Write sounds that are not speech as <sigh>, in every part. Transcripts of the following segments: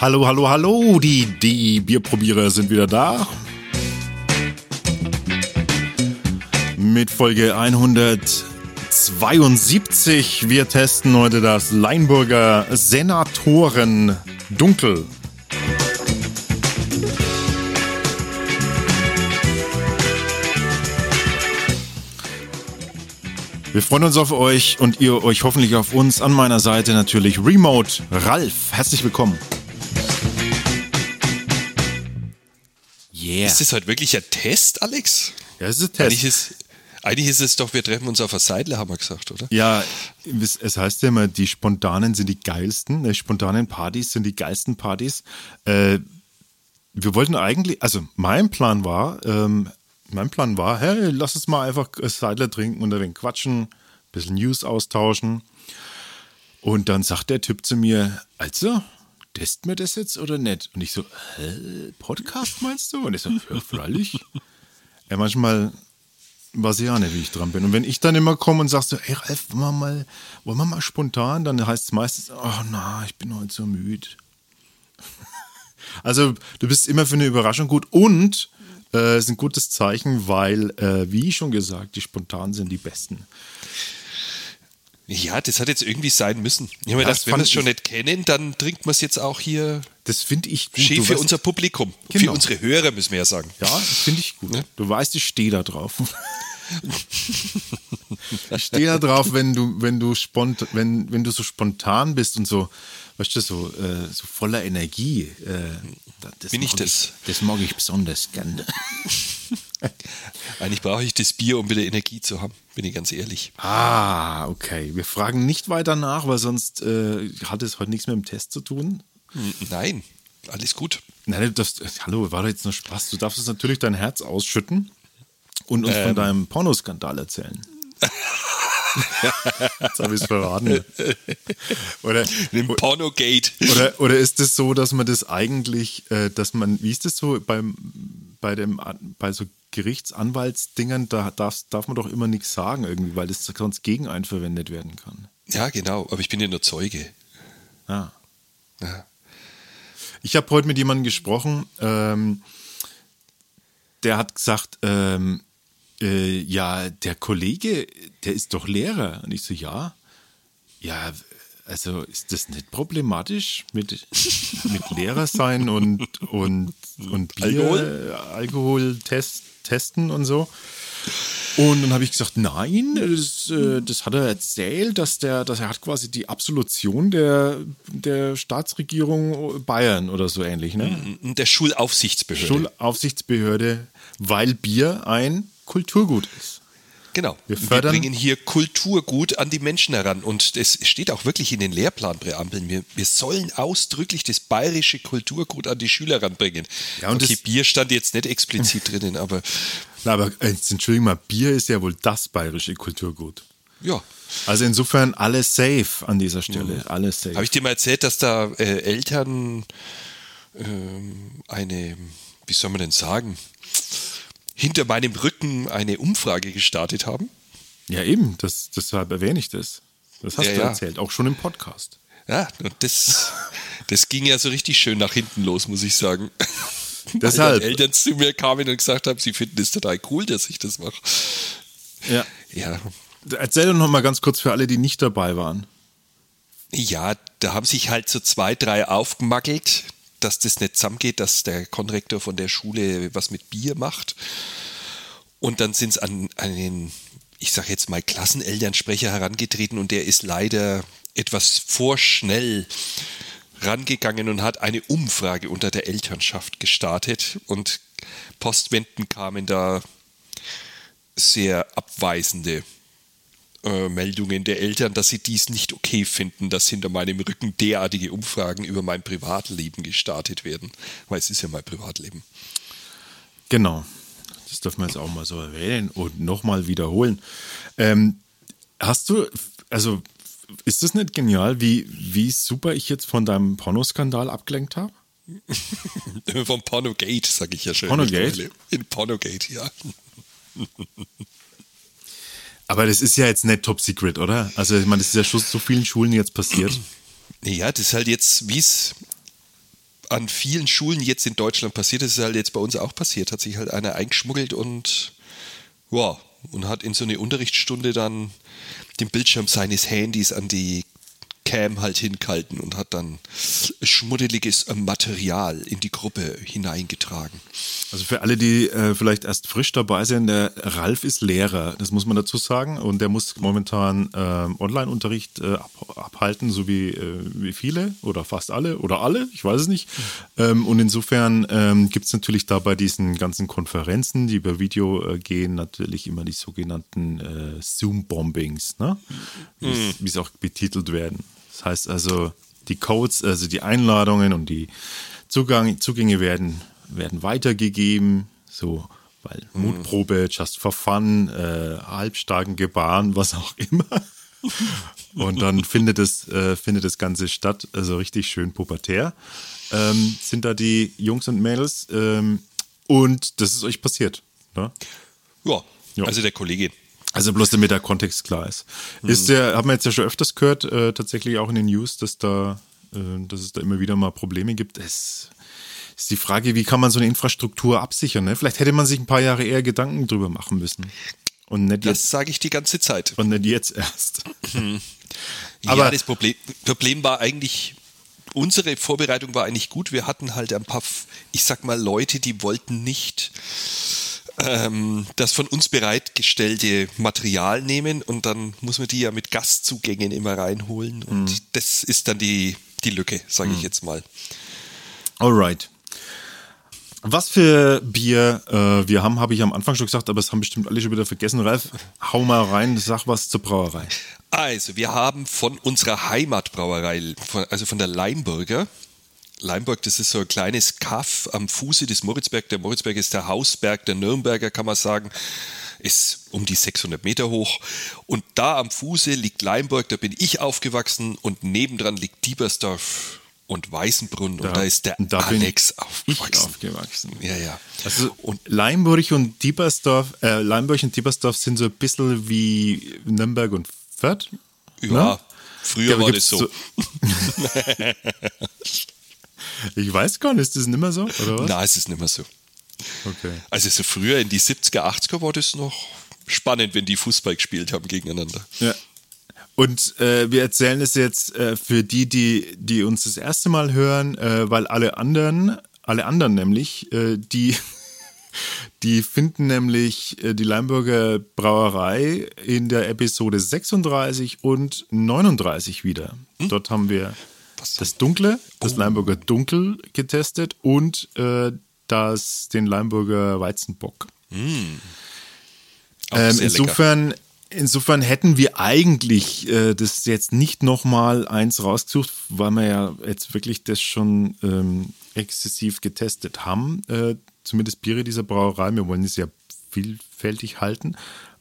Hallo, hallo, hallo, die, die Bierprobierer sind wieder da. Mit Folge 172. Wir testen heute das Leinburger Senatoren Dunkel. Wir freuen uns auf euch und ihr euch hoffentlich auf uns. An meiner Seite natürlich Remote Ralf. Herzlich willkommen. Yeah. Ist das heute wirklich ein Test, Alex? Ja, es ist ein Test. Eigentlich ist, eigentlich ist es doch, wir treffen uns auf der Seidle, haben wir gesagt, oder? Ja, es heißt ja immer, die Spontanen sind die geilsten. Die spontanen Partys sind die geilsten Partys. Äh, wir wollten eigentlich, also mein Plan war, ähm, mein Plan war, hey, lass uns mal einfach Seidler trinken und ein wenig quatschen, ein bisschen News austauschen. Und dann sagt der Typ zu mir, also, test mir das jetzt oder nicht? Und ich so, hä, Podcast meinst du? Und ich so, ja, freilich. ja, manchmal weiß ich auch nicht, wie ich dran bin. Und wenn ich dann immer komme und sag so, ey Ralf, wollen wir mal, wollen wir mal spontan, dann heißt es meistens, oh na, ich bin heute so müde. <laughs> also du bist immer für eine Überraschung gut und äh, ist ein gutes Zeichen, weil, äh, wie schon gesagt, die spontan sind die besten. Ja, das hat jetzt irgendwie sein müssen. Ich meine, das wenn wir es schon nicht kennen, dann trinkt man es jetzt auch hier. Das finde ich gut. Schön für unser Publikum. Genau. Für unsere Hörer, müssen wir ja sagen. Ja, das finde ich gut. Ja? Du weißt, ich stehe da drauf. <laughs> ich stehe da drauf, wenn du, wenn du spont, wenn, wenn du so spontan bist und so, weißt du, so, äh, so voller Energie. Äh, das Bin ich das? Ich, das mag ich besonders gerne. <laughs> Eigentlich brauche ich das Bier, um wieder Energie zu haben, bin ich ganz ehrlich. Ah, okay. Wir fragen nicht weiter nach, weil sonst äh, hat es heute nichts mehr mit dem Test zu tun. Nein, alles gut. Nein, das, hallo, war doch jetzt nur Spaß. Du darfst uns natürlich dein Herz ausschütten und uns ähm. von deinem Pornoskandal erzählen. <laughs> Jetzt habe ich es verraten. Oder, Dem Pornogate. Oder, oder ist es das so, dass man das eigentlich, äh, dass man, wie ist das so beim, bei, dem, bei so Gerichtsanwaltsdingern, da darf, darf man doch immer nichts sagen irgendwie, weil das sonst gegen einen verwendet werden kann. Ja, genau, aber ich bin ja nur Zeuge. Ah. Ja. Ich habe heute mit jemandem gesprochen, ähm, der hat gesagt, ähm, äh, ja, der Kollege, der ist doch Lehrer. Und ich so, ja. Ja, also ist das nicht problematisch mit, mit Lehrer sein und, und, und Bier, Alkohol? Alkoholtest testen und so? Und dann habe ich gesagt, nein, das, äh, das, hat er erzählt, dass, der, dass er hat quasi die Absolution der, der Staatsregierung Bayern oder so ähnlich. Ne? Der Schulaufsichtsbehörde. Schulaufsichtsbehörde, weil Bier ein Kulturgut ist. Genau. Wir, wir, bringen hier Kulturgut an die Menschen heran. Und es steht auch wirklich in den Lehrplanpräambeln. Wir, wir sollen ausdrücklich das bayerische Kulturgut an die Schüler ranbringen. Ja, und okay, Bier stand jetzt nicht explizit drinnen, aber. <laughs> Na, aber äh, Entschuldigung mal, Bier ist ja wohl das bayerische Kulturgut. Ja. Also insofern alles safe an dieser Stelle. Mhm. Alles safe. Habe ich dir mal erzählt, dass da äh, Eltern äh, eine, wie soll man denn sagen, hinter meinem Rücken eine Umfrage gestartet haben. Ja, eben, das, deshalb erwähne ich das. Das hast ja, du ja. erzählt, auch schon im Podcast. Ja, und das, das ging ja so richtig schön nach hinten los, muss ich sagen. <laughs> Deshalb. Weil Eltern zu mir kamen und gesagt haben, sie finden es total cool, dass ich das mache. Ja. Ja. Erzähl doch noch mal ganz kurz für alle, die nicht dabei waren. Ja, da haben sich halt so zwei, drei aufgemackelt dass das nicht zusammengeht, dass der Konrektor von der Schule was mit Bier macht. Und dann sind es an, an den, ich sage jetzt mal, Klassenelternsprecher herangetreten und der ist leider etwas vorschnell rangegangen und hat eine Umfrage unter der Elternschaft gestartet und Postwenden kamen da sehr abweisende äh, Meldungen der Eltern, dass sie dies nicht okay finden, dass hinter meinem Rücken derartige Umfragen über mein Privatleben gestartet werden. Weil es ist ja mein Privatleben. Genau. Das dürfen wir jetzt auch mal so erwähnen und nochmal wiederholen. Ähm, hast du, also ist das nicht genial, wie, wie super ich jetzt von deinem Pornoskandal abgelenkt habe? <laughs> Vom Pornogate, sage ich ja schon. Pornogate? In Pornogate, ja. <laughs> Aber das ist ja jetzt nicht top secret, oder? Also, ich meine, das ist ja schon so vielen Schulen jetzt passiert. Ja, das ist halt jetzt, wie es an vielen Schulen jetzt in Deutschland passiert. Das ist halt jetzt bei uns auch passiert. Hat sich halt einer eingeschmuggelt und ja, und hat in so eine Unterrichtsstunde dann den Bildschirm seines Handys an die Cam halt hinkalten und hat dann schmuddeliges Material in die Gruppe hineingetragen. Also für alle, die äh, vielleicht erst frisch dabei sind, der Ralf ist Lehrer, das muss man dazu sagen. Und der muss momentan äh, Online-Unterricht äh, ab, abhalten, so wie, äh, wie viele oder fast alle oder alle, ich weiß es nicht. Ähm, und insofern ähm, gibt es natürlich da bei diesen ganzen Konferenzen, die über Video äh, gehen, natürlich immer die sogenannten äh, Zoom-Bombings, ne? wie es auch betitelt werden. Das heißt also, die Codes, also die Einladungen und die Zugang, Zugänge werden, werden weitergegeben, so, weil Mutprobe, just for fun, äh, halbstarken Gebaren, was auch immer. <laughs> Und dann findet es, äh, findet das Ganze statt, also richtig schön pubertär. Ähm, sind da die Jungs und Mädels ähm, und das ist euch passiert. Ne? Ja, Ja. also der Kollege. Also bloß damit der Kontext klar ist. Ist der, haben wir jetzt ja schon öfters gehört, äh, tatsächlich auch in den News, dass da, äh, dass es da immer wieder mal Probleme gibt. Es ist die Frage, wie kann man so eine Infrastruktur absichern? Ne? Vielleicht hätte man sich ein paar Jahre eher Gedanken drüber machen müssen. Und nicht Das sage ich die ganze Zeit. und nicht jetzt erst. Aber <laughs> Aber- ja, das Problem, Problem war eigentlich, unsere Vorbereitung war eigentlich gut. Wir hatten halt ein paar, ich sag mal, Leute, die wollten nicht ähm, das von uns bereitgestellte Material nehmen und dann muss man die ja mit Gastzugängen immer reinholen und Mhm. das ist dann die, die Lücke, sage ich jetzt mal. Alright. Was für Bier äh, wir haben, habe ich am Anfang schon gesagt, aber es haben bestimmt alle schon wieder vergessen. Ralf, hau mal rein, sag was zur Brauerei. Also, wir haben von unserer Heimatbrauerei, von, also von der Leimburger. Leimburg, das ist so ein kleines Kaff am Fuße des Moritzberg. Der Moritzberg ist der Hausberg der Nürnberger, kann man sagen. Ist um die 600 Meter hoch. Und da am Fuße liegt Leimburg, da bin ich aufgewachsen. Und nebendran liegt Diebersdorf und Weißenbrunn. und da ist der da bin Alex ich aufgewachsen. aufgewachsen. Ja, ja. Also und Leimburg und Diebersdorf, äh, Leimburg und Diebersdorf sind so ein bisschen wie Nürnberg und Fürth. ja, ne? früher Ja, war das gibt's so. <laughs> <laughs> Ich weiß gar nicht, ist das nicht mehr so? Oder was? Nein, es ist nicht mehr so. Okay. Also so früher in die 70er, 80er war das noch spannend, wenn die Fußball gespielt haben gegeneinander. Ja. Und äh, wir erzählen es jetzt äh, für die, die, die uns das erste Mal hören, äh, weil alle anderen, alle anderen nämlich, äh, die, <laughs> die finden nämlich äh, die Leimburger Brauerei in der Episode 36 und 39 wieder. Dort haben wir Was? das Dunkle, das Leimburger Dunkel getestet und äh, das, den Leimburger Weizenbock. Auch Ähm, lecker. insofern, insofern hätten wir eigentlich äh, das jetzt nicht nochmal eins rausgesucht, weil wir ja jetzt wirklich das schon ähm, exzessiv getestet haben. Äh, zumindest Biere dieser Brauerei. Wir wollen es ja vielfältig halten.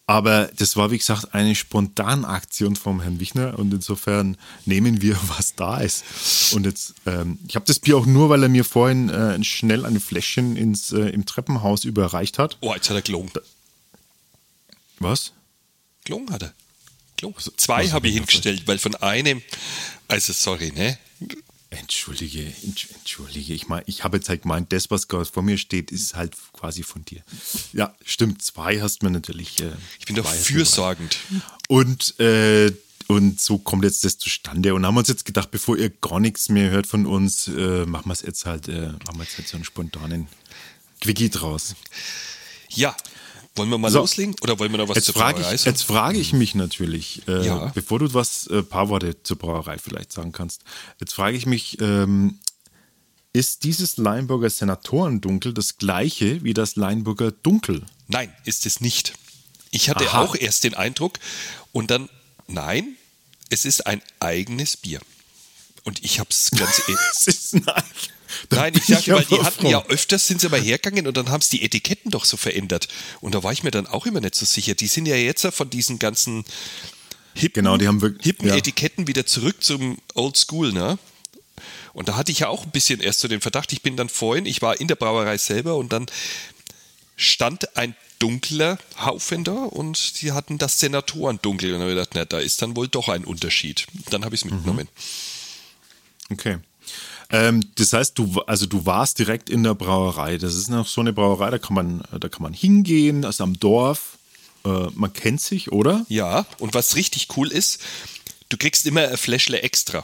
Aber das war, wie gesagt, eine Spontanaktion vom Herrn Wichner und insofern nehmen wir, <laughs> was da ist. Und jetzt, ähm, ich habe das Bier auch nur, weil er mir vorhin äh, schnell ein Fläschchen ins, äh, im Treppenhaus überreicht hat. Oh, jetzt hat er gelungen. Was? Gelungen hat er. Gelungen. Zwei habe ich hingestellt, weil von einem, also sorry, ne? Entschuldige, entsch- entschuldige. Ich meine, ich habe jetzt halt gemeint, das, was gerade vor mir steht, ist halt quasi von dir. Ja, stimmt. Zwei hast mir natürlich. Äh, Ich bin doch fürsorgend. Und, äh, und so kommt jetzt das zustande. Und haben uns jetzt gedacht, bevor ihr gar nichts mehr hört von uns, äh, machen wir es jetzt halt, äh, machen wir jetzt halt so einen spontanen Quickie draus. Ja. Wollen wir mal So. loslegen oder wollen wir noch was Jetzt zur frage, Brauerei ich, sagen? jetzt frage ich mich natürlich, äh, Ja. bevor du was, äh, paar Worte zur Brauerei vielleicht sagen kannst, jetzt frage ich mich, ähm, ist dieses Leinburger Senatorendunkel das gleiche wie das Leinburger Dunkel? Nein, ist es nicht. Ich hatte Aha. auch erst den Eindruck und dann, nein, es ist ein eigenes Bier. Und ich habe es ganz <laughs> e- Es ist nein. Da Nein, ich sage, weil die hatten ja öfters, sind sie aber hergegangen und dann haben sie die Etiketten doch so verändert. Und da war ich mir dann auch immer nicht so sicher. Die sind ja jetzt ja von diesen ganzen hippen, Genau, die haben wirklich- hippen ja. Etiketten wieder zurück zum Old School, ne? Und da hatte ich ja auch ein bisschen erst so den Verdacht, ich bin dann vorhin, ich war in der Brauerei selber und dann stand ein dunkler Haufen da und die hatten das Senatoren-Dunkel. Und dann habe ich gedacht, na, da ist dann wohl doch ein Unterschied. Dann habe ich es Mhm. mitgenommen. Okay. Ähm, das heißt, du, also du warst direkt in der Brauerei. Das ist noch so eine Brauerei, da kann man, da kann man hingehen, das ist am Dorf. Äh, man kennt sich, oder? Ja, und was richtig cool ist, du kriegst immer ein Fläschle extra.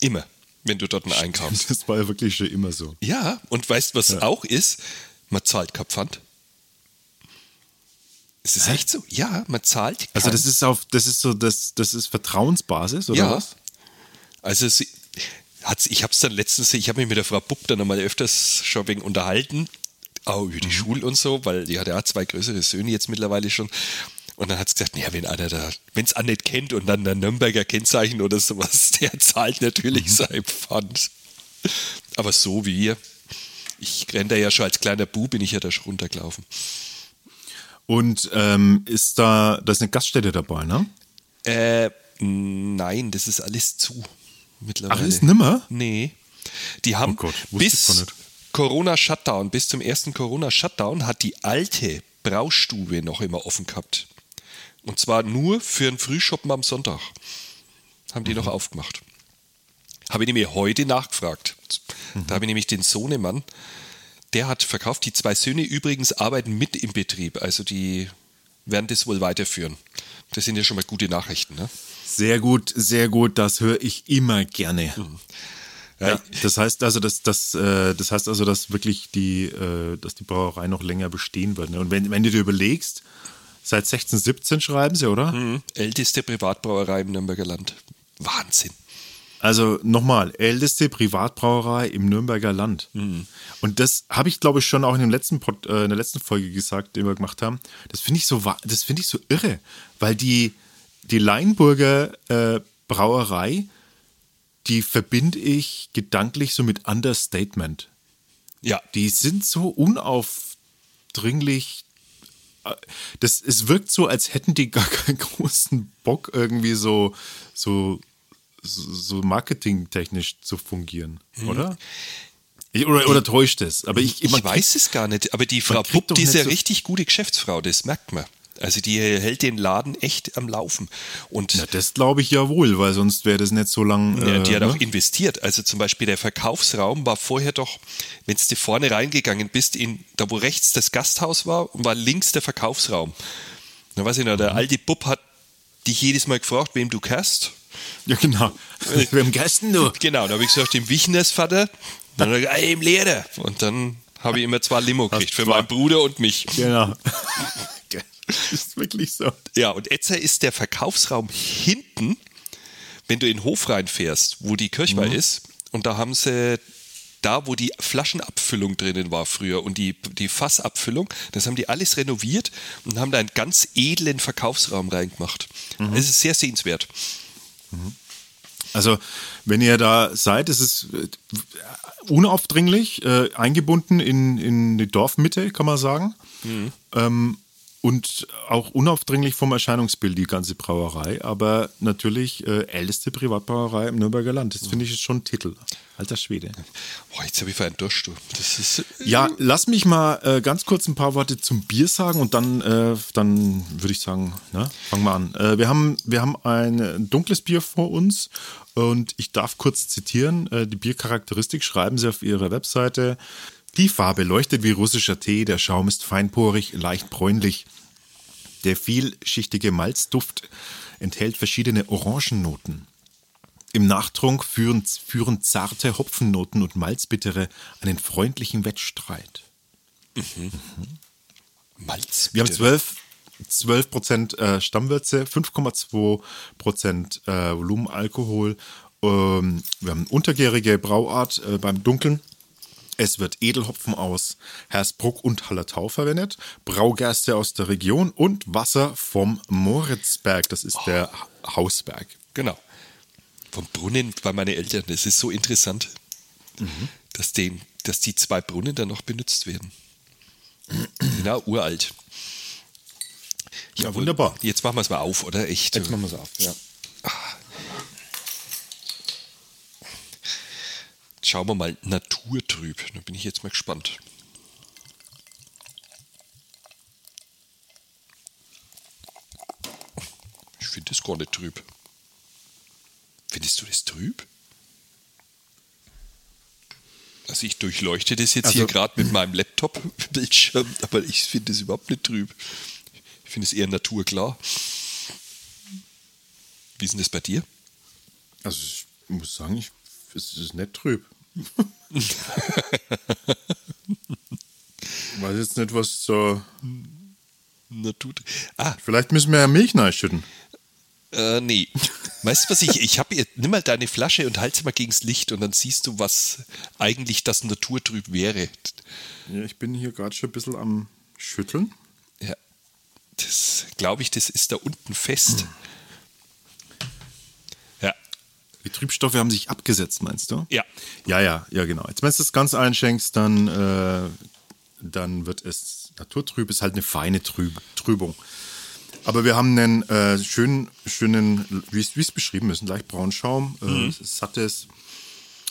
Immer, wenn du dort einen einkaufst. Das war ja wirklich schon immer so. Ja, und weißt was auch ist? Man zahlt kein Pfand. Es ist echt so. Ja, man zahlt. Kein Also das ist auf, das ist so, das, das ist Vertrauensbasis, oder ja. was? Also sie, hat's, ich habe es dann letztens, ich habe mich mit der Frau Bupp dann nochmal öfters schon wegen unterhalten, auch über die Schule und so, weil die hat ja zwei größere Söhne jetzt mittlerweile schon. Und dann hat sie gesagt, naja, wenn einer da, wenn es einen nicht kennt und dann ein Nürnberger Kennzeichen oder sowas, <laughs> der zahlt natürlich sein Pfand. Aber so wie wir. Ich renne da ja schon als kleiner Bub, bin ich ja da schon runtergelaufen. Und ähm, ist da, da ist eine Gaststätte dabei, ne? Äh, nein, das ist alles zu mittlerweile. Ach, ist nimmer? Nee. Die haben Oh Gott, bis. Corona-Shutdown, bis zum ersten Corona-Shutdown hat die alte Braustube noch immer offen gehabt. Und zwar nur für einen Frühschoppen am Sonntag. Haben die Mhm. noch aufgemacht. Habe ich nämlich heute nachgefragt. Mhm. Da habe ich nämlich den Sohnemann, der hat verkauft. Die zwei Söhne übrigens arbeiten mit im Betrieb. Also die werden das wohl weiterführen. Das sind ja schon mal gute Nachrichten. Ne? Sehr gut, sehr gut. Das höre ich immer gerne. Mhm. Ja, das heißt also, dass das, äh, das heißt also, dass wirklich die, äh, dass die Brauerei noch länger bestehen wird. Ne? Und wenn, wenn du dir überlegst, seit 1617 schreiben sie, oder? Mhm. Älteste Privatbrauerei im Nürnberger Land. Wahnsinn. Also nochmal, älteste Privatbrauerei im Nürnberger Land. Und das habe ich, glaube ich, schon auch in, dem letzten Pod, äh, in der letzten Folge gesagt, die wir gemacht haben. Das finde ich so, das finde ich so irre, weil die, die Leinburger äh, Brauerei, die verbinde ich gedanklich so mit Understatement. Ja, Die sind so unaufdringlich. äh, Das, es wirkt so, als hätten die gar keinen <laughs> großen Bock, irgendwie so, so, so marketingtechnisch zu fungieren, oder? Ich, oder, oder täuscht es? Aber ich, ich weiß es gar nicht. Aber die Frau Pupp, die ist ja so- richtig gute Geschäftsfrau, das merkt man. Also die hält den Laden echt am Laufen. Und Na, das glaube ich ja wohl, weil sonst wäre das nicht so lang. Ja, äh, die hat ne? auch investiert. Also zum Beispiel der Verkaufsraum war vorher doch, wenn du vorne reingegangen bist, in, da wo rechts das Gasthaus war, war links der Verkaufsraum. Da weiß ich noch, der Mhm. alte Bub hat dich jedes Mal gefragt, wem du kannst. Ja, genau. Wir haben Gästen, du. Genau, da habe ich gesagt, dem Wichners Vater. Dann er gesagt, ey, im Lehrer. Und dann habe ich immer zwei Limo gekriegt, für meinen Bruder und mich. Genau. <laughs> Das ist wirklich so. Ja, und Etzer ist der Verkaufsraum hinten, wenn du in den Hof reinfährst, wo die Kirchweih ist. Und da haben sie, da wo die Flaschenabfüllung drinnen war früher und die, die Fassabfüllung, das haben die alles renoviert und haben da einen ganz edlen Verkaufsraum reingemacht. Es ist sehr sehenswert. Also, wenn ihr da seid, ist es äh, unaufdringlich, äh, eingebunden in, in die Dorfmitte, kann man sagen. Ähm, und auch unaufdringlich vom Erscheinungsbild, die ganze Brauerei. Aber natürlich äh, älteste Privatbrauerei im Nürnberger Land. Das finde ich ist schon ein Titel. Alter Schwede. Boah, jetzt habe ich für einen Durst. du. Das ist, Ja, lass mich mal äh, ganz kurz ein paar Worte zum Bier sagen und dann, äh, dann würde ich sagen, ne, fangen wir an. Äh, wir, haben, wir haben ein dunkles Bier vor uns und ich darf kurz zitieren. Äh, die Biercharakteristik schreiben sie auf ihrer Webseite. Die Farbe leuchtet wie russischer Tee, der Schaum ist feinporig, leicht bräunlich. Der vielschichtige Malzduft enthält verschiedene Orangennoten. Im Nachtrunk führen, führen zarte Hopfennoten und Malzbittere einen freundlichen Wettstreit. Malz. Wir haben bitte. 12, 12 Prozent äh, Stammwürze, 5,2 Prozent äh, Volumenalkohol. Ähm, wir haben untergärige Brauart äh, beim Dunkeln. Es wird Edelhopfen aus Hersbruck und Hallertau verwendet, Braugerste aus der Region und Wasser vom Moritzberg. Das ist der Hausberg. Genau. Vom Brunnen bei meinen Eltern. Das ist so interessant, Mhm. dass, den, dass die zwei Brunnen dann noch benutzt werden. Genau, uralt. Ja, wunderbar. Jetzt machen wir es mal auf, oder? Echt. Jetzt machen wir es auf. Ja. Schauen wir mal naturtrüb. Da bin ich jetzt mal gespannt. Ich finde es gar nicht trüb. Findest du das trüb? Also ich durchleuchte das jetzt Also- hier gerade mit meinem Laptop-Bildschirm, <laughs> aber ich finde es überhaupt nicht trüb. Ich finde es eher naturklar. Wie ist denn das bei dir? Also ich muss sagen, ich, es ist nicht trüb. Weiß jetzt nicht, was so. Natur. Ah, Vielleicht müssen wir ja Milch reinschütten. äh, nee. Weißt du, was ich, ich habe nimm mal deine Flasche und halte sie mal gegens Licht und dann siehst du, was eigentlich das Naturtrüb wäre. Ja, ich bin hier gerade schon ein bisschen am Schütteln. Ja. Das glaube ich, das ist da unten fest. Die Trübstoffe haben sich abgesetzt, meinst du? Ja. Ja, ja, ja, genau. Jetzt, wenn du das ganz einschenkst, dann, äh, dann wird es naturtrüb, ist halt eine feine Trüb Trübung. Aber wir haben einen äh, schönen, schönen, wie es es beschrieben ist, einen leicht braunen Schaum, äh, sattes.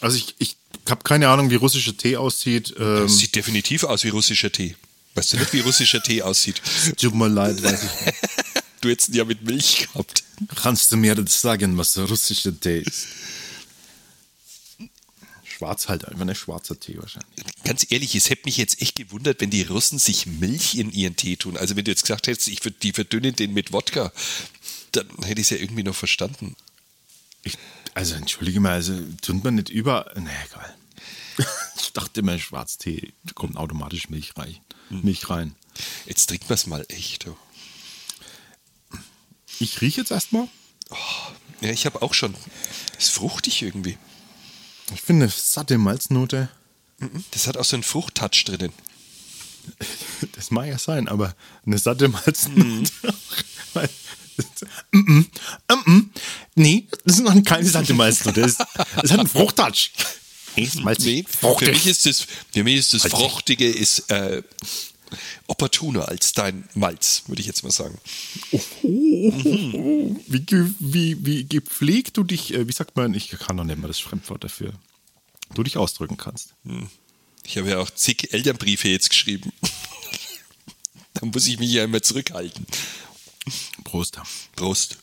Also ich, ich habe keine Ahnung, wie russischer Tee aussieht. Ähm, sieht definitiv aus wie russischer Tee. Weißt du nicht, wie russischer Tee aussieht? tut mir leid, weiß ich nicht. <laughs> Du hättest ihn ja mit Milch gehabt. Kannst du mir das sagen, was der russische Tee ist? Schwarz halt, einfach ein schwarzer Tee wahrscheinlich. Ganz ehrlich, es hätte mich jetzt echt gewundert, wenn die Russen sich Milch in ihren Tee tun. Also wenn du jetzt gesagt hättest, ich die verdünnen den mit Wodka, dann hätte ich es ja irgendwie noch verstanden. Ich, also entschuldige mal, also tut man nicht über. Nee, egal. <laughs> ich dachte immer, Schwarztee kommt automatisch Milch rein. Milch rein. Jetzt trinken wir es mal echt. du. Ich rieche jetzt erstmal. Ja, ich habe auch schon. Ist fruchtig irgendwie. Ich finde eine satte Malznote. Das hat auch so einen Fruchttouch drinnen. <laughs> Das mag ja sein, aber eine satte Malznote. <laughs> Weil- Mm, mm, mm, mm. Nee, das ist noch keine satte Malznote. Das, das hat einen Fruchttouch. Nee. Nee, für mich ist das, für mich ist das. Fruchtige ist äh, opportuner als dein Malz, würde ich jetzt mal sagen. Wie, ge- wie, wie gepflegt du dich, äh, wie sagt man, ich kann noch nicht mal das Fremdwort dafür, du dich ausdrücken kannst. Ich habe ja auch zig Elternbriefe jetzt geschrieben. <laughs> da muss ich mich ja immer zurückhalten. Prost. Prost.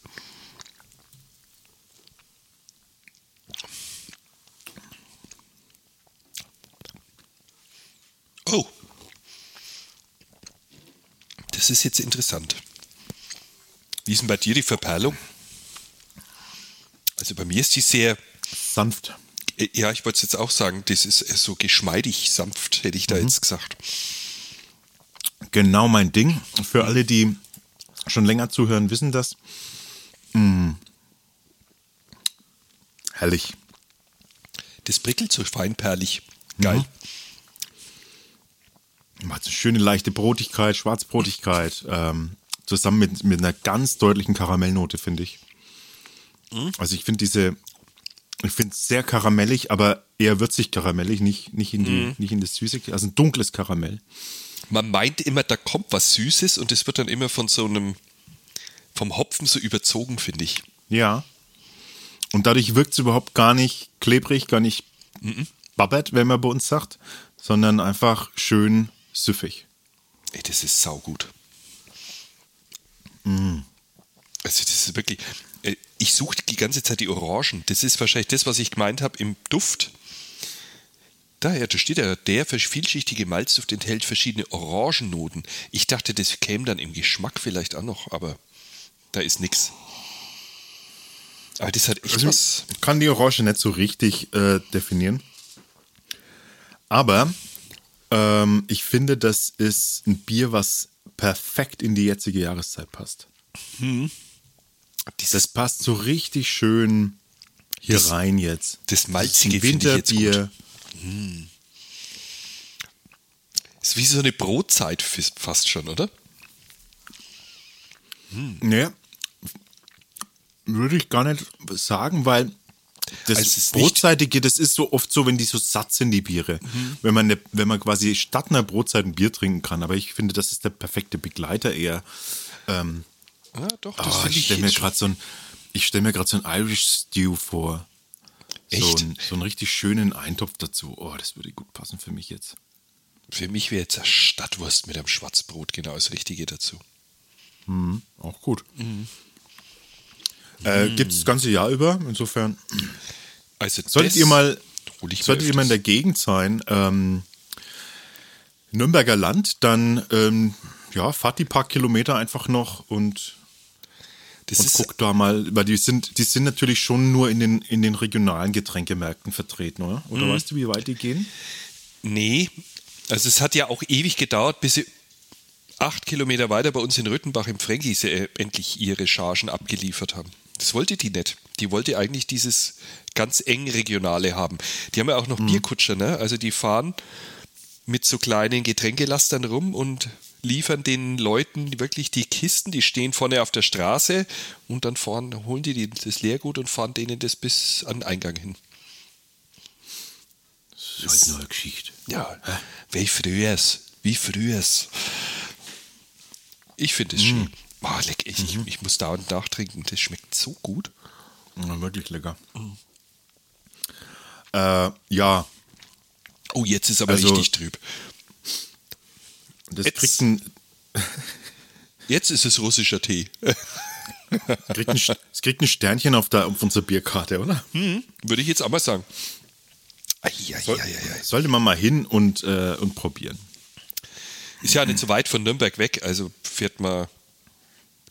Oh. Das ist jetzt interessant. Wie ist denn bei dir die Verperlung? Also bei mir ist die sehr, Sanft. äh, ja, ich wollte es jetzt auch sagen, das ist äh, so geschmeidig sanft, hätte ich da jetzt gesagt. Genau mein Ding. Für alle, die schon länger zuhören, wissen das. Mm. Herrlich. Das prickelt so feinperlig. Geil. Hat so schöne leichte Brotigkeit, Schwarzbrotigkeit, ähm, zusammen mit, mit einer ganz deutlichen Karamellnote, finde ich. Also ich finde diese, ich finde es sehr karamellig, aber eher würzig karamellig, nicht, nicht, in die, nicht in das Süße, also ein dunkles Karamell. Man meint immer, da kommt was Süßes und es wird dann immer von so einem, vom Hopfen so überzogen, finde ich. Ja. Und dadurch wirkt es überhaupt gar nicht klebrig, gar nicht babbert, wenn man bei uns sagt, sondern einfach schön süffig. Ey, das ist saugut. Also das ist wirklich, äh, ich suche die ganze Zeit die Orangen. Das ist wahrscheinlich das, was ich gemeint habe im Duft. Da, ja, da steht ja, der vielschichtige Malzduft enthält verschiedene Orangennoten. Ich dachte, das käme dann im Geschmack vielleicht auch noch, aber da ist nichts. Aber das hat echt Also, was. ich kann die Orange nicht so richtig äh, definieren. Aber ähm, ich finde, das ist ein Bier, was perfekt in die jetzige Jahreszeit passt. Das passt so richtig schön hier Das- rein jetzt. das Malzige ich Winterbier. Ist wie so eine Brotzeit fast schon, oder? Nee, würde ich gar nicht sagen, weil das Also Brotzeitige, das ist so oft so, wenn die so satt sind, die Biere. Wenn, man ne, wenn man quasi statt einer Brotzeit ein Bier trinken kann. Aber ich finde, das ist der perfekte Begleiter eher. Ja, doch, das Oh, finde ich stelle mir gerade so ein, ich stelle mir gerade so ein Irish Stew vor. So, Echt? ein, so einen richtig schönen Eintopf dazu. Oh, das würde gut passen für mich jetzt. Für mich wäre jetzt eine Stadtwurst mit einem Schwarzbrot genau das Richtige dazu. Auch gut. Äh, Gibt es das ganze Jahr über. Insofern Also solltet ihr mal Solltet ihr mal in der Gegend sein, ähm, Nürnberger Land, dann ähm, ja, fahrt die paar Kilometer einfach noch und, Das und guckt da mal, weil die sind, die sind natürlich schon nur in den, in den regionalen Getränkemärkten vertreten, oder? Oder Mhm. weißt du, wie weit die gehen? Nee, also es hat ja auch ewig gedauert, bis sie acht Kilometer weiter bei uns in Rüttenbach im Fränkis äh, endlich ihre Chargen abgeliefert haben. Das wollte die nicht. Die wollte eigentlich dieses ganz eng regionale haben. Die haben ja auch noch Bierkutscher, ne? Also die fahren mit so kleinen Getränkelastern rum und liefern den Leuten wirklich die Kisten, die stehen vorne auf der Straße und dann fahren, holen die das Leergut und fahren denen das bis an den Eingang hin. Das ist halt eine Geschichte. Ja, wie frühers. Wie frühers. Ich finde es schön. Boah, leck, ich, ich, ich muss dauernd nachtrinken. Das schmeckt so gut. Ja, wirklich lecker. Äh, ja, Oh, jetzt ist aber Also- richtig trüb. das Jetzt- kriegt ein, <laughs> Jetzt ist es russischer Tee. <laughs> kriegt ein, es kriegt ein Sternchen auf, der, auf unserer Bierkarte, oder? Hm, würde ich jetzt auch mal sagen. Soll. Sollte man mal hin und, äh, und probieren. Ist ja nicht so weit von Nürnberg weg, also fährt man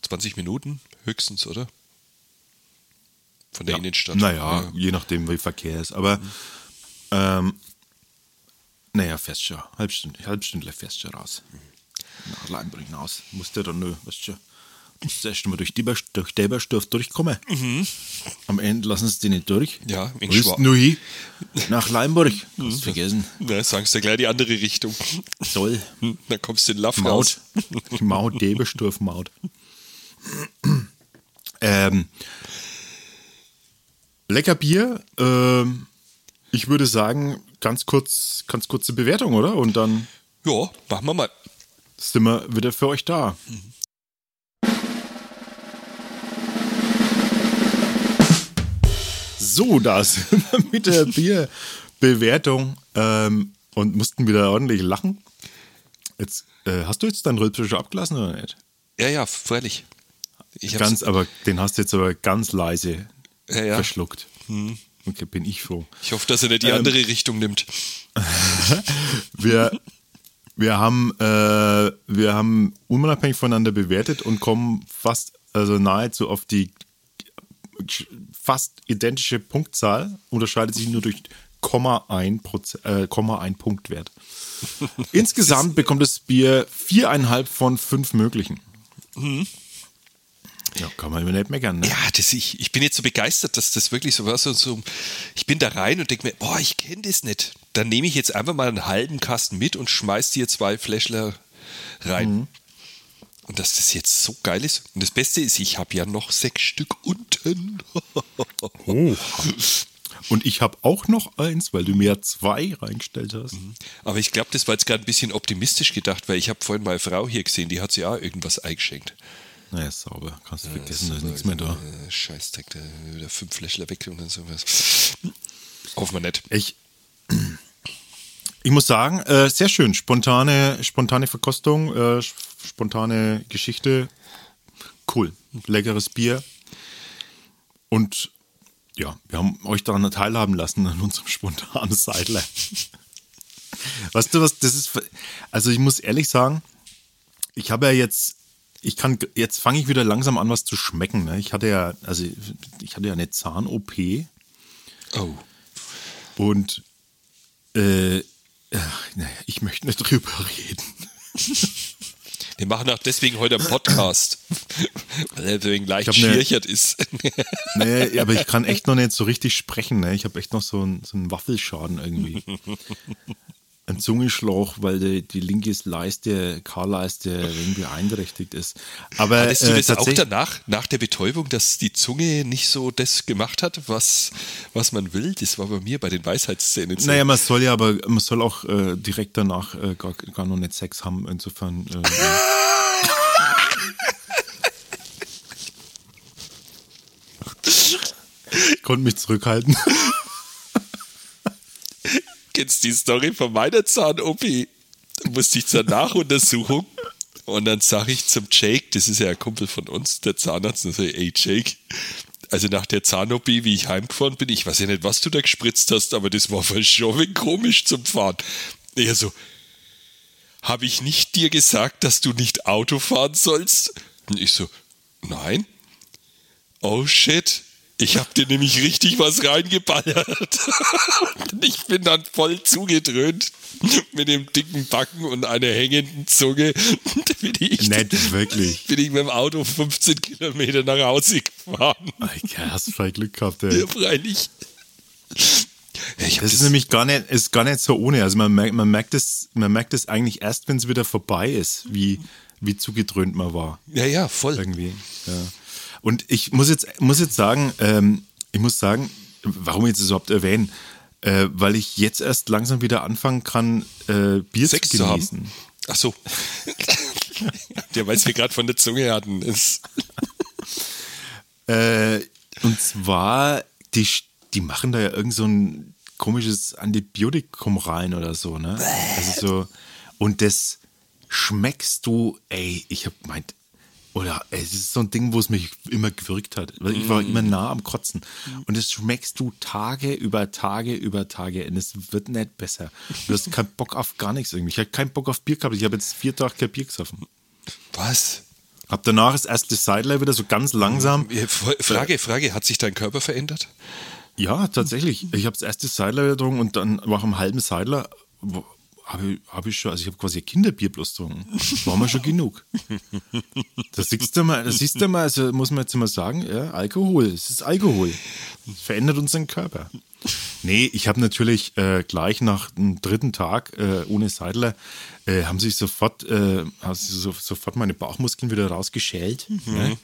20 Minuten höchstens, oder? Von der Innenstadt. Naja, je nachdem, wie Verkehr ist. Aber, ähm, naja, fährst schon. Halbstündlich, halbstündlich fährst schon raus. Nach Leimbring hinaus. Musst du dann nö, weißt du. Musst du erst mal durch, Dieber, durch Debersdorf durchkommen. Am Ende lassen sie dich nicht durch. Ja, in Schwab- du hin? <laughs> Nach Leimburg. Hast vergessen. Na, sagst du gleich die andere Richtung. Soll. Hm, Dann kommst du in Laff raus. Maut. Maut, Debersdorf, Maut. Ähm, lecker Bier. Ähm, ich würde sagen, ganz kurz, ganz kurze Bewertung, oder? Und dann Ja, machen wir mal. sind wir wieder für euch da. So, da sind wir <laughs> mit der Bierbewertung ähm, und mussten wieder ordentlich lachen. Jetzt, äh, hast du jetzt deinen Rülpser schon abgelassen oder nicht? Ja, ja, freilich. Ich Ganz, aber den hast du jetzt aber ganz leise Ja, ja. verschluckt. Okay, bin ich froh. Ich hoffe, dass er nicht die Ähm, andere Richtung nimmt. <laughs> Wir, wir, haben, äh, wir haben unabhängig voneinander bewertet und kommen fast, also nahezu auf die fast identische Punktzahl, unterscheidet sich nur durch Komma ein, Proze- äh, Komma ein Punktwert. <laughs> Insgesamt bekommt das Bier viereinhalb von fünf möglichen. Ja, kann man mir nicht meckern, ne? Ja, das, ich, ich bin jetzt so begeistert, dass das wirklich so war. So, so, ich bin da rein und denke mir, boah, ich kenne das nicht. Dann nehme ich jetzt einfach mal einen halben Kasten mit und schmeiß dir zwei Fläschler rein. Und dass das jetzt so geil ist. Und das Beste ist, ich habe ja noch sechs Stück unten. Oh. Und ich habe auch noch eins, weil du mir zwei reingestellt hast. Aber ich glaube, das war jetzt gerade ein bisschen optimistisch gedacht, weil ich habe vorhin meine Frau hier gesehen, die hat sich auch irgendwas eingeschenkt. Naja, sauber. Kannst du vergessen, da ist nichts mehr da. Äh, Scheißdreck, da wieder fünf Fläschler weg und dann sowas. Hoffen wir nicht. Ich, ich muss sagen, äh, sehr schön. Spontane, spontane Verkostung, äh, spontane Geschichte. Cool. Leckeres Bier. Und ja, wir haben euch daran teilhaben lassen an unserem spontanen Seidler. <laughs> weißt du was, das ist, also ich muss ehrlich sagen, ich habe ja jetzt, ich kann, jetzt fange ich wieder langsam an, was zu schmecken. Ne? Ich hatte ja, also ich hatte ja eine Zahn-OP. Oh. Und äh, naja, ich möchte nicht drüber <laughs> reden. Wir machen auch deswegen heute einen Podcast, <laughs> weil er deswegen leicht Ich hab ne- ist. <laughs> Nee, aber ich kann echt noch nicht so richtig sprechen. Ne? Ich habe echt noch so einen, so einen Waffelschaden irgendwie. Ein Zungenschlauch, weil die, die linke Leiste, K-Leiste irgendwie beeinträchtigt ist. Aber Hattest du äh, das auch tatsächlich- danach, nach der Betäubung, dass die Zunge nicht so das gemacht hat, was, was man will? Das war bei mir bei den Weisheitszähnen. Naja, man soll ja aber, man soll auch äh, direkt danach äh, gar, gar noch nicht Sex haben. Insofern. Äh, <laughs> ich konnte mich zurückhalten. Du die Story von meiner Zahn-OP? Musste ich zur Nachuntersuchung und dann sage ich zum Jake, das ist ja ein Kumpel von uns, der Zahnarzt, und so, ey Jake, Also nach der Zahn-OP, wie ich heimgefahren bin, ich weiß ja nicht, was du da gespritzt hast, aber das war schon komisch zum Fahren. Er so, habe ich nicht dir gesagt, dass du nicht Auto fahren sollst? Und ich so, nein. Oh shit. Ich habe dir nämlich richtig was reingeballert. Und <laughs> ich bin dann voll zugedröhnt mit dem dicken Backen und einer hängenden Zunge. Bin ich, Nett, wirklich. Bin ich mit dem Auto 15 Kilometer nach Hause gefahren. Okay, hast voll Glück gehabt, ey. Ja, freilich. Ich hab Das ist nämlich gar nicht, ist gar nicht so ohne. Also man merkt, man merkt es, man merkt es eigentlich erst, wenn es wieder vorbei ist, wie, wie zugedröhnt man war. ja, ja, voll. Irgendwie. Ja. Und ich muss jetzt, muss jetzt sagen, ähm, ich muss sagen, warum jetzt das überhaupt erwähnen? Äh, weil ich jetzt erst langsam wieder anfangen kann, äh, Bier Sex zu zu haben. genießen. Ach so. <laughs> Der, weil wir gerade von der Zunge hatten, ist. Äh, und zwar, die, die machen da ja irgend so ein komisches Antibiotikum rein oder so, ne? Also so, und das schmeckst du, ey, ich hab meint, oder es ist so ein Ding, wo es mich immer gewirkt hat. Weil ich war immer nah am Kotzen. Und das schmeckst du Tage über Tage über Tage und es wird nicht besser. Du hast keinen Bock auf gar nichts irgendwie. Ich habe keinen Bock auf Bier gehabt. Ich habe jetzt vier Tage kein Bier gesoffen. Was? Hab danach das erste Sideline wieder so ganz langsam. Frage, Frage, hat sich dein Körper verändert? Ja, tatsächlich. Ich habe das erste Seidler wieder getrunken und dann nach einem halben Seidler habe ich, hab ich schon, also ich habe quasi ein Kinderbier bloß getrunken. War mir schon genug. Das siehst du mal, das siehst du mal, also muss man jetzt mal sagen, ja, Alkohol, es ist Alkohol. Es verändert unseren Körper. Nee, ich habe natürlich äh, gleich nach dem dritten Tag äh, ohne Seidler, äh, haben sich sofort, äh, haben sich so, sofort meine Bauchmuskeln wieder rausgeschält. Ne?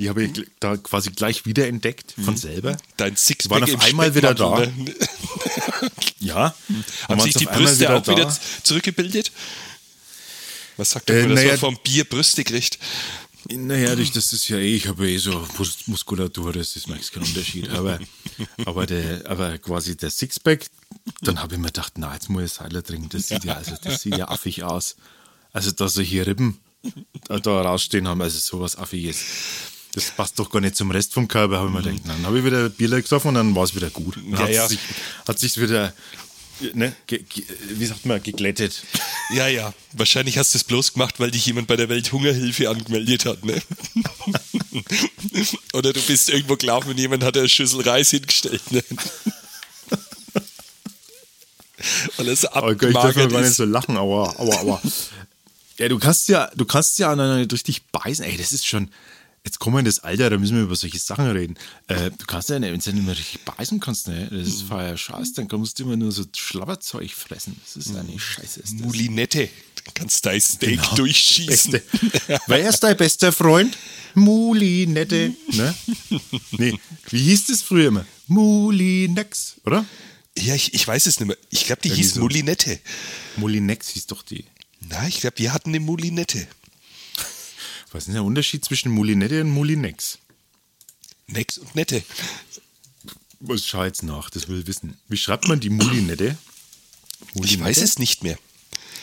Die habe ich gl- da quasi gleich wieder entdeckt von selber. Dein Sixpack waren auf einmal wieder da. <laughs> Ja. Haben sich die Brüste auch wieder da. z- zurückgebildet? Was sagt Äh, man, dass naja, man vom Bier Brüste kriegt? Naja, durch das ist ja eh, ich habe eh so Mus- Muskulatur, das ist merkst keinen Unterschied. Aber, aber, der, aber quasi der Sixpack, dann habe ich mir gedacht, na, jetzt muss ich Seiler trinken. Das sieht ja, also, das sieht ja affig aus. Also, dass so hier Rippen da, da rausstehen haben, also sowas Affiges. Das passt doch gar nicht zum Rest vom Körper, habe ich mir gedacht. Dann habe ich wieder Bier gesoffen und dann war es wieder gut. Dann Ja, hat ja. sich hat sich's wieder, ne, ge, ge, wie sagt man, geglättet. <laughs> Ja, ja. Wahrscheinlich hast du es bloß gemacht, weil dich jemand bei der Welthungerhilfe angemeldet hat, ne? <laughs> Oder du bist irgendwo gelaufen und jemand hat eine Schüssel Reis hingestellt, ne? <laughs> Weil es so Aber ich darf abgemagert gar nicht so lachen, aber, aber, aber. Ja, du kannst ja, du kannst ja aneinander nicht richtig beißen. Ey, das ist schon. Jetzt kommen wir in das Alter, da müssen wir über solche Sachen reden. Äh, du kannst ja nicht, wenn du nicht mehr richtig beißen kannst, ne? Das ist vorher scheiße, dann musst du immer nur so Schlabberzeug fressen. Das ist eine Scheiße. Ist das. Mulinette. Du kannst dein Steak Genau. durchschießen. Wer ist dein bester Freund? Mulinette. Ne? Nee, wie hieß das früher immer? Mulinex, oder? Ja, ich, ich weiß es nicht mehr. Ich glaube, die Irgendwie hieß so. Mulinette. Mulinex hieß doch die. Na, ich glaube, wir hatten eine Mulinette. Was ist denn der Unterschied zwischen Mulinette und Mulinex? Nex und Nette. Was schau jetzt nach, das will ich wissen. Wie schreibt man die Mulinette? Ich weiß es nicht mehr.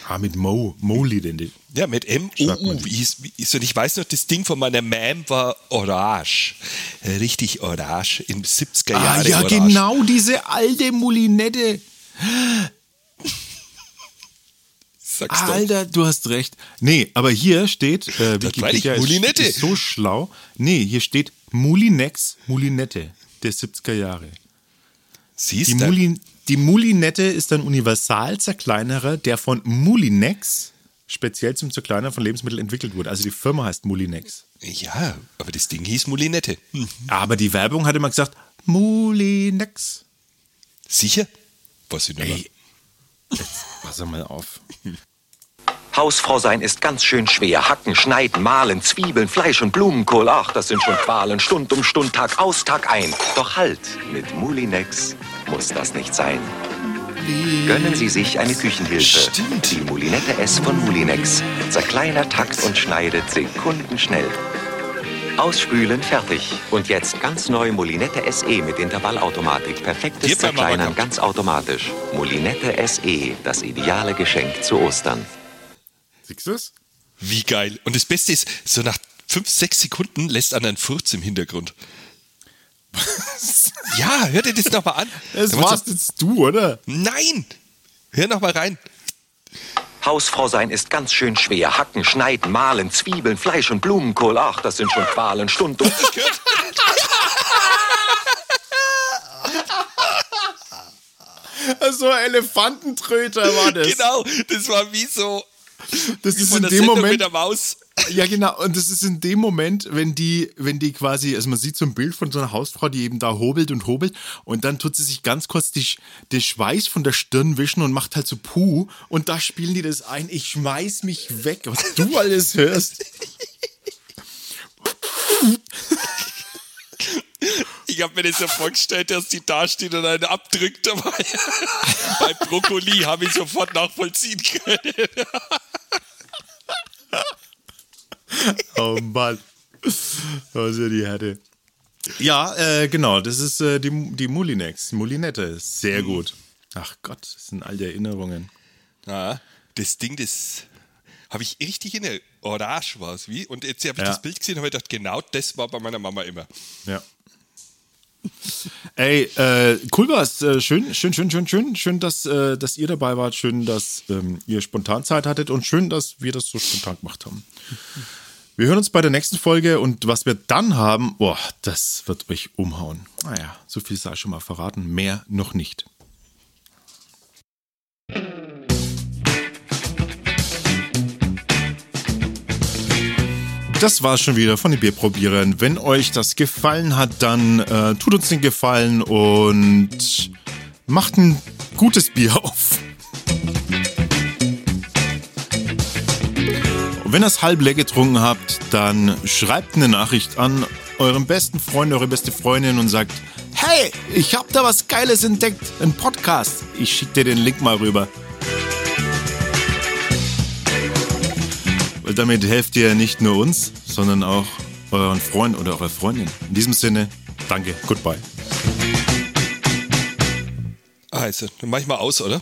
Ah, mit Mo, Molinette. Ja, mit M-O-U. und ich weiß noch, das Ding von meiner Mom war orange. Richtig orange. In 70er Ah, Jahren. ja, orange. genau, diese alte Mulinette. Sag's doch. Alter, du hast recht. Nee, aber hier steht, äh, Wikipedia ist, Mulinette. ist so schlau. Nee, hier steht Mulinex, Mulinette der 70er Jahre. Siehst du? Muli, die Mulinette ist ein Universalzerkleinerer, der von Mulinex speziell zum Zerkleinern von Lebensmitteln entwickelt wurde. Also die Firma heißt Mulinex. Ja, aber das Ding hieß Mulinette. Hm. Aber die Werbung hat immer gesagt, Mulinex. Sicher? Was ich mehr. Ey, jetzt pass mal auf. <laughs> Hausfrau sein ist ganz schön schwer. Hacken, schneiden, mahlen, Zwiebeln, Fleisch und Blumenkohl. Ach, das sind schon Qualen. Stund um Stund, Tag aus, Tag ein. Doch halt, mit Mulinex muss das nicht sein. Gönnen Sie sich eine Küchenhilfe. Stimmt. Die Mulinette S von Mulinex. Zerkleinert, takt und schneidet sekundenschnell. Ausspülen, fertig. Und jetzt ganz neu Molinette SE mit Intervallautomatik. Perfektes Gib Zerkleinern ganz automatisch. Molinette SE, das ideale Geschenk zu Ostern. Siehst du es? Wie geil. Und das Beste ist, so nach fünf, sechs Sekunden lässt einer einen Furz im Hintergrund. Ja, hör dir das nochmal an. Das Da warst jetzt du, oder? Nein! Hör nochmal rein. Hausfrau sein ist ganz schön schwer. Hacken, schneiden, mahlen, Zwiebeln, Fleisch und Blumenkohl. Ach, das sind schon Qualen. Stund um <laughs> So Elefantentröter war das. Genau, das war wie so Das wie ist von in der dem Sendung mit Moment. der Maus. Ja, genau. Und das ist in dem Moment, wenn die, wenn die quasi, also man sieht so ein Bild von so einer Hausfrau, die eben da hobelt und hobelt und dann tut sie sich ganz kurz die, den Schweiß von der Stirn wischen und macht halt so Puh und da spielen die das ein. Ich schmeiß mich weg, was du alles hörst. Ich habe mir das so vorgestellt, dass die da steht und einen abdrückt dabei. <laughs> Bei Brokkoli habe ich sofort nachvollziehen können. <laughs> Oh Mann. Was ja die Härte. Ja, äh, genau, das ist äh, die, die Mulinex, Mulinette. Sehr gut. Ach Gott, das sind all die Erinnerungen. Ja, das Ding, das habe ich richtig in der Orange war es wie. Und jetzt habe ich Ja. das Bild gesehen und habe gedacht, genau das war bei meiner Mama immer. Ja. Ey, äh, cool war's. Äh, schön, schön, schön, schön, schön, schön, dass, äh, dass ihr dabei wart. Schön, dass ähm, ihr spontan Zeit hattet und schön, dass wir das so spontan gemacht haben. Wir hören uns bei der nächsten Folge und was wir dann haben, boah, das wird euch umhauen. Naja, so viel sei schon mal verraten, mehr noch nicht. Das war's schon wieder von den Bierprobierern. Wenn euch das gefallen hat, dann äh, tut uns den Gefallen und macht ein gutes Bier <laughs> auf. Und wenn ihr es halb leer getrunken habt, dann schreibt eine Nachricht an eurem besten Freund, eure beste Freundin und sagt, hey, ich hab da was Geiles entdeckt, ein Podcast. Ich schick dir den Link mal rüber. Weil damit helft ihr nicht nur uns, sondern auch euren Freund oder eurer Freundin. In diesem Sinne, danke, goodbye. Also, dann mach ich mal aus, oder?